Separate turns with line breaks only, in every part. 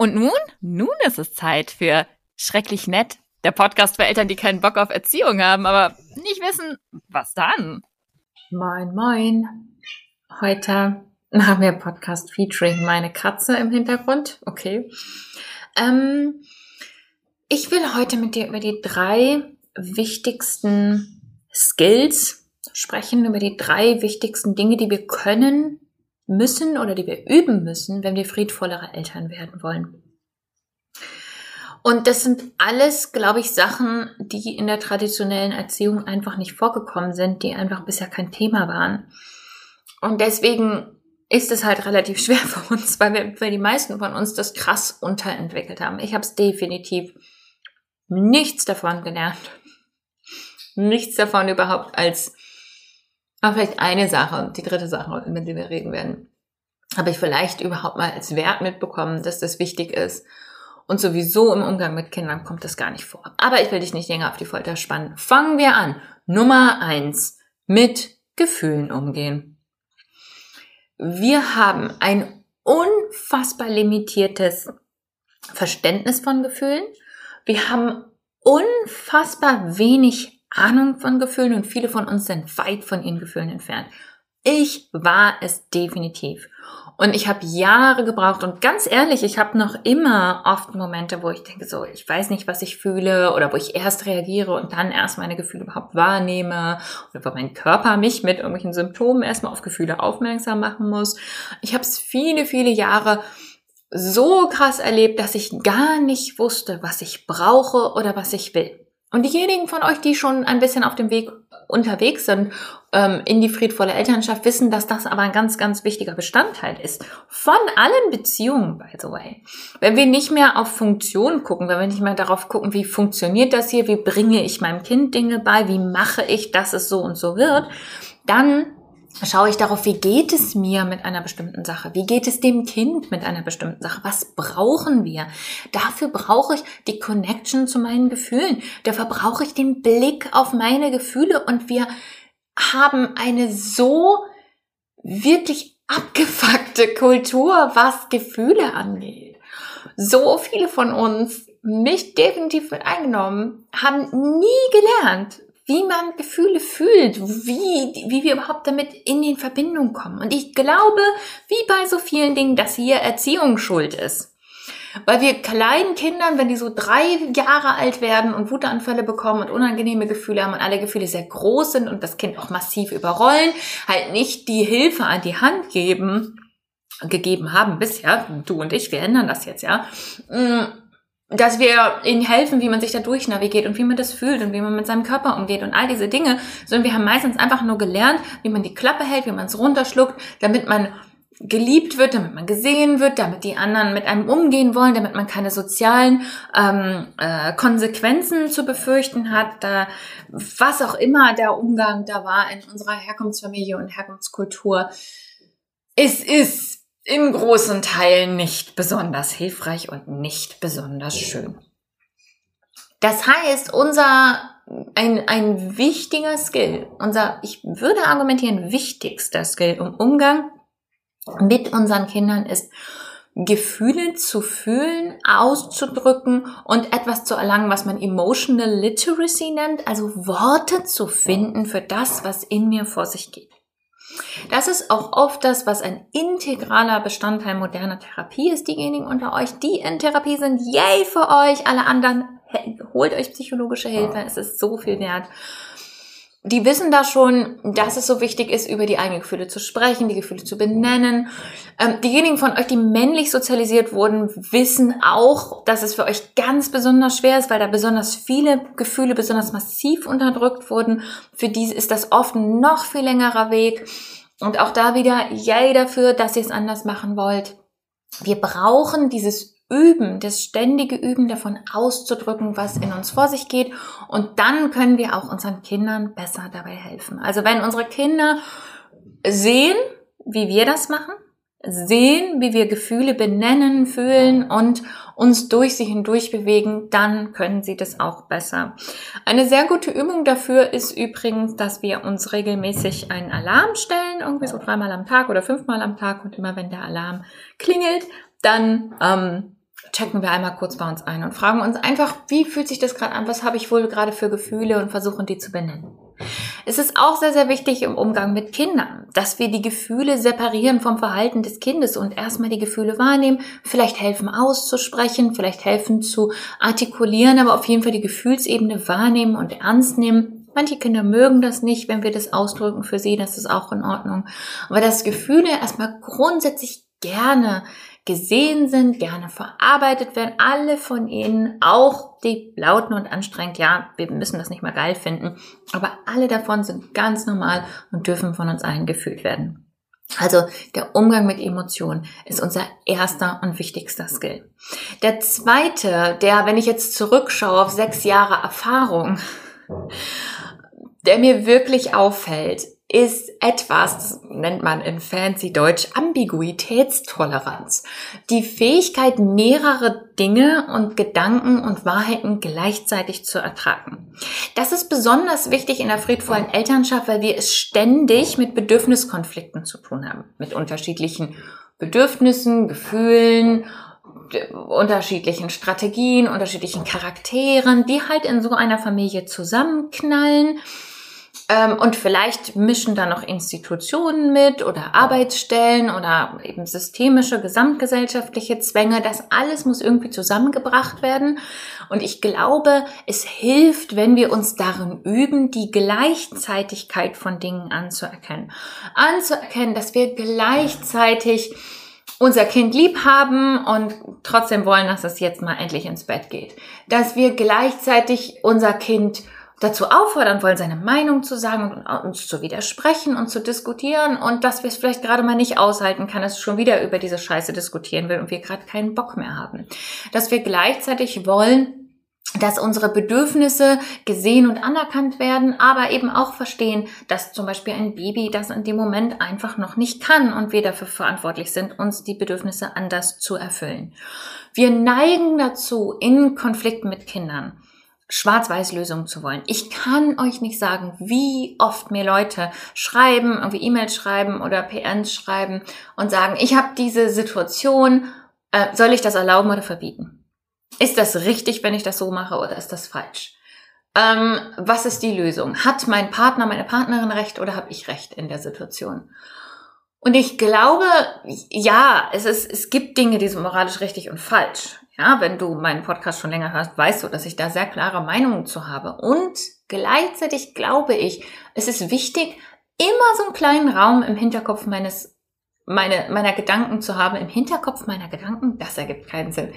Und nun? Nun ist es Zeit für Schrecklich Nett, der Podcast für Eltern, die keinen Bock auf Erziehung haben, aber nicht wissen, was dann.
Moin, moin. Heute haben wir Podcast featuring meine Katze im Hintergrund. Okay. Ähm, ich will heute mit dir über die drei wichtigsten Skills sprechen, über die drei wichtigsten Dinge, die wir können, müssen oder die wir üben müssen, wenn wir friedvollere Eltern werden wollen. Und das sind alles, glaube ich, Sachen, die in der traditionellen Erziehung einfach nicht vorgekommen sind, die einfach bisher kein Thema waren. Und deswegen ist es halt relativ schwer für uns, weil, wir, weil die meisten von uns das krass unterentwickelt haben. Ich habe es definitiv nichts davon gelernt. Nichts davon überhaupt als aber vielleicht eine Sache, die dritte Sache, über die wir reden werden, habe ich vielleicht überhaupt mal als Wert mitbekommen, dass das wichtig ist. Und sowieso im Umgang mit Kindern kommt das gar nicht vor. Aber ich will dich nicht länger auf die Folter spannen. Fangen wir an. Nummer eins. Mit Gefühlen umgehen. Wir haben ein unfassbar limitiertes Verständnis von Gefühlen. Wir haben unfassbar wenig Ahnung von Gefühlen und viele von uns sind weit von ihren Gefühlen entfernt. Ich war es definitiv. Und ich habe Jahre gebraucht und ganz ehrlich, ich habe noch immer oft Momente, wo ich denke, so, ich weiß nicht, was ich fühle oder wo ich erst reagiere und dann erst meine Gefühle überhaupt wahrnehme oder wo mein Körper mich mit irgendwelchen Symptomen erstmal auf Gefühle aufmerksam machen muss. Ich habe es viele, viele Jahre so krass erlebt, dass ich gar nicht wusste, was ich brauche oder was ich will. Und diejenigen von euch, die schon ein bisschen auf dem Weg unterwegs sind ähm, in die friedvolle Elternschaft, wissen, dass das aber ein ganz, ganz wichtiger Bestandteil ist. Von allen Beziehungen, by the way. Wenn wir nicht mehr auf Funktion gucken, wenn wir nicht mehr darauf gucken, wie funktioniert das hier, wie bringe ich meinem Kind Dinge bei, wie mache ich, dass es so und so wird, dann schaue ich darauf, wie geht es mir mit einer bestimmten Sache? Wie geht es dem Kind mit einer bestimmten Sache? Was brauchen wir? Dafür brauche ich die Connection zu meinen Gefühlen. Dafür brauche ich den Blick auf meine Gefühle und wir haben eine so wirklich abgefuckte Kultur, was Gefühle angeht. So viele von uns, mich definitiv mit eingenommen, haben nie gelernt, wie man Gefühle fühlt, wie, wie wir überhaupt damit in die Verbindung kommen. Und ich glaube, wie bei so vielen Dingen, dass hier Erziehung schuld ist. Weil wir kleinen Kindern, wenn die so drei Jahre alt werden und Wutanfälle bekommen und unangenehme Gefühle haben und alle Gefühle sehr groß sind und das Kind auch massiv überrollen, halt nicht die Hilfe an die Hand geben, gegeben haben bisher, du und ich, wir ändern das jetzt, ja, mm, dass wir ihnen helfen, wie man sich da durchnavigiert und wie man das fühlt und wie man mit seinem Körper umgeht und all diese Dinge, sondern wir haben meistens einfach nur gelernt, wie man die Klappe hält, wie man es runterschluckt, damit man geliebt wird, damit man gesehen wird, damit die anderen mit einem umgehen wollen, damit man keine sozialen ähm, äh, Konsequenzen zu befürchten hat, äh, was auch immer der Umgang da war in unserer Herkunftsfamilie und Herkunftskultur. Es ist in großen Teilen nicht besonders hilfreich und nicht besonders schön. Das heißt, unser ein, ein wichtiger Skill, unser, ich würde argumentieren, wichtigster Skill im Umgang mit unseren Kindern ist, Gefühle zu fühlen, auszudrücken und etwas zu erlangen, was man Emotional Literacy nennt, also Worte zu finden für das, was in mir vor sich geht. Das ist auch oft das, was ein integraler Bestandteil moderner Therapie ist. Diejenigen unter euch, die in Therapie sind, yay für euch. Alle anderen, holt euch psychologische Hilfe. Es ist so viel wert. Die wissen da schon, dass es so wichtig ist, über die eigenen Gefühle zu sprechen, die Gefühle zu benennen. Ähm, diejenigen von euch, die männlich sozialisiert wurden, wissen auch, dass es für euch ganz besonders schwer ist, weil da besonders viele Gefühle besonders massiv unterdrückt wurden. Für diese ist das oft ein noch viel längerer Weg. Und auch da wieder, yay dafür, dass ihr es anders machen wollt. Wir brauchen dieses Üben, das ständige Üben davon auszudrücken, was in uns vor sich geht. Und dann können wir auch unseren Kindern besser dabei helfen. Also wenn unsere Kinder sehen, wie wir das machen, sehen, wie wir Gefühle benennen, fühlen und uns durch sie hindurch bewegen, dann können sie das auch besser. Eine sehr gute Übung dafür ist übrigens, dass wir uns regelmäßig einen Alarm stellen, irgendwie so dreimal am Tag oder fünfmal am Tag und immer wenn der Alarm klingelt, dann ähm, checken wir einmal kurz bei uns ein und fragen uns einfach, wie fühlt sich das gerade an? Was habe ich wohl gerade für Gefühle und versuchen die zu benennen. Es ist auch sehr, sehr wichtig im Umgang mit Kindern, dass wir die Gefühle separieren vom Verhalten des Kindes und erstmal die Gefühle wahrnehmen, vielleicht helfen auszusprechen, vielleicht helfen zu artikulieren, aber auf jeden Fall die Gefühlsebene wahrnehmen und ernst nehmen. Manche Kinder mögen das nicht, wenn wir das ausdrücken für sie, das ist auch in Ordnung. Aber dass Gefühle erstmal grundsätzlich gerne gesehen sind, gerne verarbeitet werden, alle von ihnen, auch die lauten und anstrengend, ja, wir müssen das nicht mal geil finden, aber alle davon sind ganz normal und dürfen von uns allen gefühlt werden. Also der Umgang mit Emotionen ist unser erster und wichtigster Skill. Der zweite, der, wenn ich jetzt zurückschaue auf sechs Jahre Erfahrung, der mir wirklich auffällt, ist etwas, nennt man in fancy Deutsch Ambiguitätstoleranz. Die Fähigkeit, mehrere Dinge und Gedanken und Wahrheiten gleichzeitig zu ertragen. Das ist besonders wichtig in der friedvollen Elternschaft, weil wir es ständig mit Bedürfniskonflikten zu tun haben. Mit unterschiedlichen Bedürfnissen, Gefühlen, unterschiedlichen Strategien, unterschiedlichen Charakteren, die halt in so einer Familie zusammenknallen und vielleicht mischen da noch Institutionen mit oder Arbeitsstellen oder eben systemische, gesamtgesellschaftliche Zwänge. Das alles muss irgendwie zusammengebracht werden. Und ich glaube, es hilft, wenn wir uns darin üben, die Gleichzeitigkeit von Dingen anzuerkennen. Anzuerkennen, dass wir gleichzeitig unser Kind lieb haben und trotzdem wollen, dass es jetzt mal endlich ins Bett geht. Dass wir gleichzeitig unser Kind dazu auffordern wollen, seine Meinung zu sagen und uns zu widersprechen und zu diskutieren und dass wir es vielleicht gerade mal nicht aushalten kann, dass es schon wieder über diese Scheiße diskutieren will und wir gerade keinen Bock mehr haben. Dass wir gleichzeitig wollen, dass unsere Bedürfnisse gesehen und anerkannt werden, aber eben auch verstehen, dass zum Beispiel ein Baby das in dem Moment einfach noch nicht kann und wir dafür verantwortlich sind, uns die Bedürfnisse anders zu erfüllen. Wir neigen dazu in Konflikten mit Kindern Schwarz-Weiß-Lösungen zu wollen. Ich kann euch nicht sagen, wie oft mir Leute schreiben, irgendwie E-Mails schreiben oder PNs schreiben und sagen, ich habe diese Situation, äh, soll ich das erlauben oder verbieten? Ist das richtig, wenn ich das so mache oder ist das falsch? Ähm, was ist die Lösung? Hat mein Partner, meine Partnerin recht oder habe ich recht in der Situation? Und ich glaube, ja, es, ist, es gibt Dinge, die sind moralisch richtig und falsch. Ja, wenn du meinen Podcast schon länger hörst, weißt du, dass ich da sehr klare Meinungen zu habe. Und gleichzeitig glaube ich, es ist wichtig, immer so einen kleinen Raum im Hinterkopf meines, meine, meiner Gedanken zu haben. Im Hinterkopf meiner Gedanken, das ergibt keinen Sinn.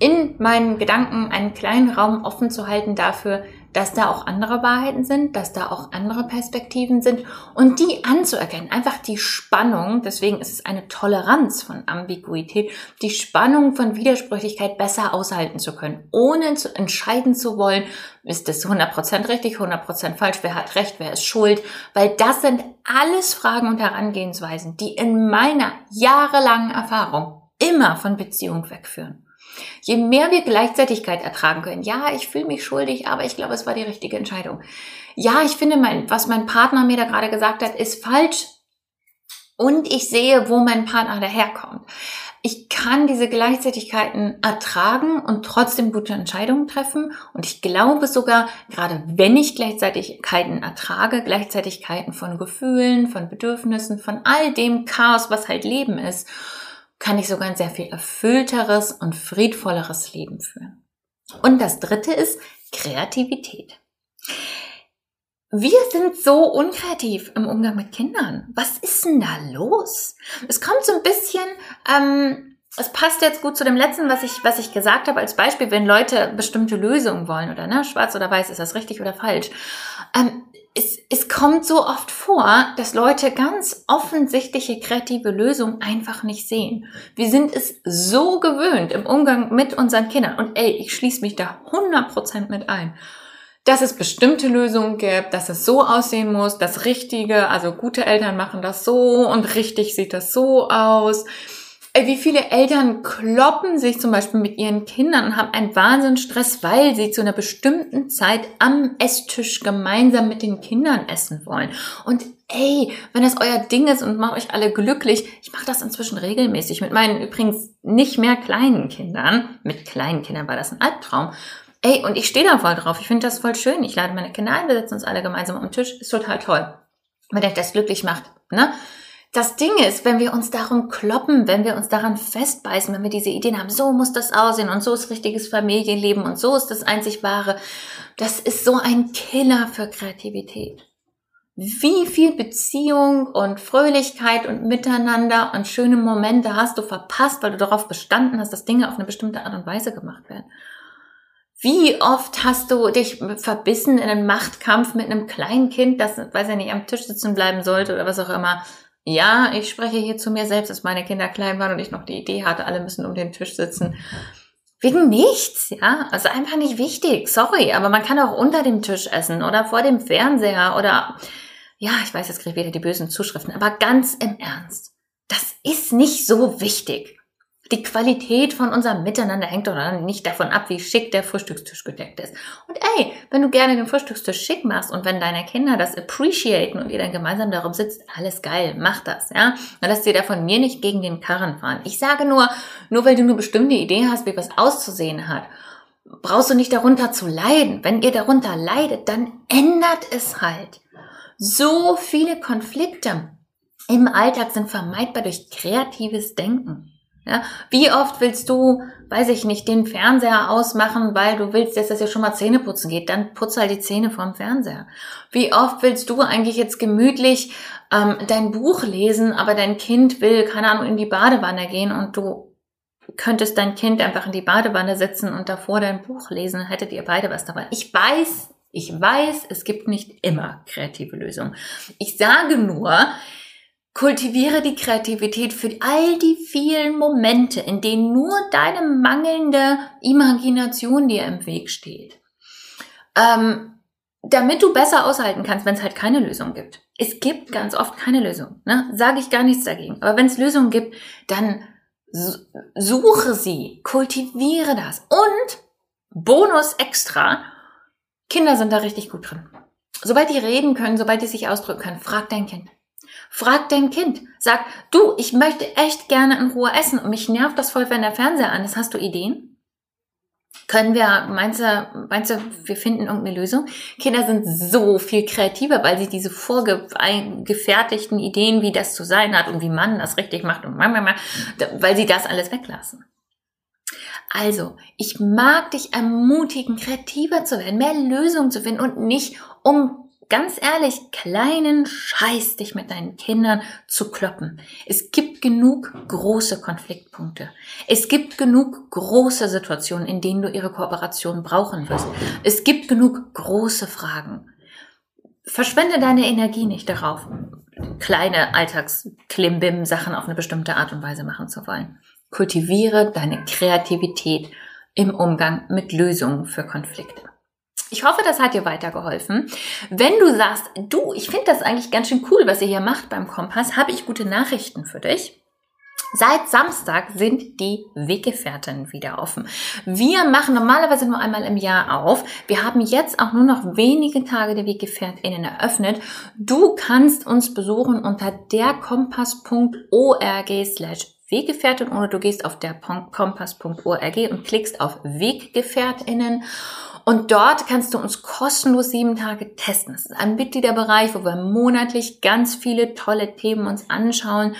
In meinen Gedanken einen kleinen Raum offen zu halten dafür, dass da auch andere Wahrheiten sind, dass da auch andere Perspektiven sind und die anzuerkennen. Einfach die Spannung, deswegen ist es eine Toleranz von Ambiguität, die Spannung von Widersprüchlichkeit besser aushalten zu können, ohne zu entscheiden zu wollen, ist das 100% richtig, 100% falsch, wer hat recht, wer ist schuld, weil das sind alles Fragen und Herangehensweisen, die in meiner jahrelangen Erfahrung immer von Beziehung wegführen. Je mehr wir Gleichzeitigkeit ertragen können, ja, ich fühle mich schuldig, aber ich glaube, es war die richtige Entscheidung. Ja, ich finde, mein, was mein Partner mir da gerade gesagt hat, ist falsch. Und ich sehe, wo mein Partner daherkommt. Ich kann diese Gleichzeitigkeiten ertragen und trotzdem gute Entscheidungen treffen. Und ich glaube sogar, gerade wenn ich Gleichzeitigkeiten ertrage, Gleichzeitigkeiten von Gefühlen, von Bedürfnissen, von all dem Chaos, was halt Leben ist, kann ich sogar ein sehr viel erfüllteres und friedvolleres Leben führen. Und das dritte ist Kreativität. Wir sind so unkreativ im Umgang mit Kindern. Was ist denn da los? Es kommt so ein bisschen, ähm, es passt jetzt gut zu dem letzten, was ich, was ich gesagt habe als Beispiel, wenn Leute bestimmte Lösungen wollen oder ne, schwarz oder weiß, ist das richtig oder falsch. Ähm, es, es kommt so oft vor, dass Leute ganz offensichtliche kreative Lösungen einfach nicht sehen. Wir sind es so gewöhnt im Umgang mit unseren Kindern. Und ey, ich schließe mich da 100% mit ein. Dass es bestimmte Lösungen gibt, dass es so aussehen muss, das Richtige, also gute Eltern machen das so und richtig sieht das so aus. Wie viele Eltern kloppen sich zum Beispiel mit ihren Kindern und haben einen Wahnsinnsstress, weil sie zu einer bestimmten Zeit am Esstisch gemeinsam mit den Kindern essen wollen. Und ey, wenn das euer Ding ist und macht euch alle glücklich, ich mache das inzwischen regelmäßig mit meinen übrigens nicht mehr kleinen Kindern. Mit kleinen Kindern war das ein Albtraum. Ey, und ich stehe da voll drauf. Ich finde das voll schön. Ich lade meine Kinder ein, wir setzen uns alle gemeinsam am Tisch. Ist total toll. Wenn euch das glücklich macht, ne? Das Ding ist, wenn wir uns darum kloppen, wenn wir uns daran festbeißen, wenn wir diese Ideen haben, so muss das aussehen und so ist richtiges Familienleben und so ist das einzig wahre, das ist so ein Killer für Kreativität. Wie viel Beziehung und Fröhlichkeit und Miteinander und schöne Momente hast du verpasst, weil du darauf bestanden hast, dass Dinge auf eine bestimmte Art und Weise gemacht werden. Wie oft hast du dich verbissen in einen Machtkampf mit einem kleinen Kind, das, weiß ich nicht, am Tisch sitzen bleiben sollte oder was auch immer, ja, ich spreche hier zu mir selbst, dass meine Kinder klein waren und ich noch die Idee hatte, alle müssen um den Tisch sitzen. Wegen nichts, ja. Also einfach nicht wichtig. Sorry, aber man kann auch unter dem Tisch essen oder vor dem Fernseher oder, ja, ich weiß, jetzt kriege ich wieder die bösen Zuschriften, aber ganz im Ernst. Das ist nicht so wichtig. Die Qualität von unserem Miteinander hängt doch nicht davon ab, wie schick der Frühstückstisch gedeckt ist. Und ey, wenn du gerne den Frühstückstisch schick machst und wenn deine Kinder das appreciaten und ihr dann gemeinsam darum sitzt, alles geil, mach das, ja. Dann lässt dir da von mir nicht gegen den Karren fahren. Ich sage nur, nur weil du eine bestimmte Idee hast, wie was auszusehen hat, brauchst du nicht darunter zu leiden. Wenn ihr darunter leidet, dann ändert es halt. So viele Konflikte im Alltag sind vermeidbar durch kreatives Denken. Ja, wie oft willst du, weiß ich nicht, den Fernseher ausmachen, weil du willst, dass das ja schon mal Zähne putzen geht? Dann putz halt die Zähne vom Fernseher. Wie oft willst du eigentlich jetzt gemütlich ähm, dein Buch lesen, aber dein Kind will, keine Ahnung, in die Badewanne gehen und du könntest dein Kind einfach in die Badewanne setzen und davor dein Buch lesen, hättet ihr beide was dabei. Ich weiß, ich weiß, es gibt nicht immer kreative Lösungen. Ich sage nur, Kultiviere die Kreativität für all die vielen Momente, in denen nur deine mangelnde Imagination dir im Weg steht. Ähm, damit du besser aushalten kannst, wenn es halt keine Lösung gibt. Es gibt ganz oft keine Lösung. Ne? Sage ich gar nichts dagegen. Aber wenn es Lösungen gibt, dann suche sie, kultiviere das. Und Bonus extra, Kinder sind da richtig gut drin. Sobald die reden können, sobald die sich ausdrücken können, frag dein Kind. Frag dein Kind. Sag, du, ich möchte echt gerne in Ruhe essen und mich nervt das voll, wenn der Fernseher an ist. Hast du Ideen? Können wir, meinst du, meinst du, wir finden irgendeine Lösung? Kinder sind so viel kreativer, weil sie diese vorgefertigten Ideen, wie das zu sein hat und wie man das richtig macht und weil sie das alles weglassen. Also, ich mag dich ermutigen, kreativer zu werden, mehr Lösungen zu finden und nicht um ganz ehrlich, kleinen Scheiß dich mit deinen Kindern zu kloppen. Es gibt genug große Konfliktpunkte. Es gibt genug große Situationen, in denen du ihre Kooperation brauchen wirst. Es gibt genug große Fragen. Verschwende deine Energie nicht darauf, kleine Alltagsklimbim-Sachen auf eine bestimmte Art und Weise machen zu wollen. Kultiviere deine Kreativität im Umgang mit Lösungen für Konflikte. Ich hoffe, das hat dir weitergeholfen. Wenn du sagst, du, ich finde das eigentlich ganz schön cool, was ihr hier macht beim Kompass, habe ich gute Nachrichten für dich. Seit Samstag sind die Weggefährten wieder offen. Wir machen normalerweise nur einmal im Jahr auf. Wir haben jetzt auch nur noch wenige Tage der Weggefährtinnen eröffnet. Du kannst uns besuchen unter derkompass.org slash Weggefährtin oder du gehst auf derkompass.org und klickst auf Weggefährtinnen und dort kannst du uns kostenlos sieben Tage testen. Das ist ein Mitgliederbereich, wo wir monatlich ganz viele tolle Themen uns anschauen.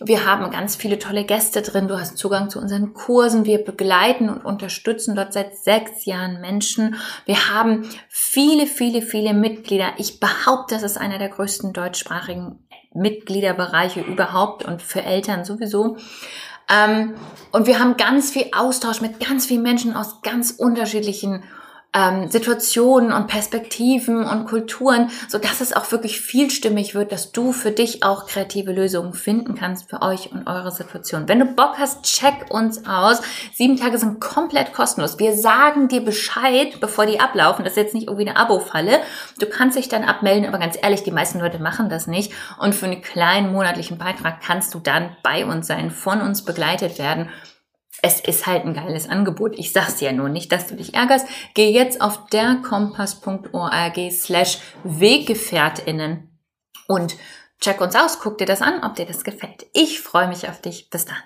Wir haben ganz viele tolle Gäste drin. Du hast Zugang zu unseren Kursen. Wir begleiten und unterstützen dort seit sechs Jahren Menschen. Wir haben viele, viele, viele Mitglieder. Ich behaupte, das ist einer der größten deutschsprachigen Mitgliederbereiche überhaupt und für Eltern sowieso. Ähm, und wir haben ganz viel Austausch mit ganz vielen Menschen aus ganz unterschiedlichen ähm, Situationen und Perspektiven und Kulturen, so dass es auch wirklich vielstimmig wird, dass du für dich auch kreative Lösungen finden kannst für euch und eure Situation. Wenn du Bock hast, check uns aus. Sieben Tage sind komplett kostenlos. Wir sagen dir Bescheid, bevor die ablaufen. Das ist jetzt nicht irgendwie eine Abo-Falle. Du kannst dich dann abmelden, aber ganz ehrlich, die meisten Leute machen das nicht. Und für einen kleinen monatlichen Beitrag kannst du dann bei uns sein, von uns begleitet werden es ist halt ein geiles Angebot. Ich sag's dir ja nur nicht, dass du dich ärgerst. Geh jetzt auf derkompass.org slash Weggefährtinnen und check uns aus, guck dir das an, ob dir das gefällt. Ich freue mich auf dich. Bis dann.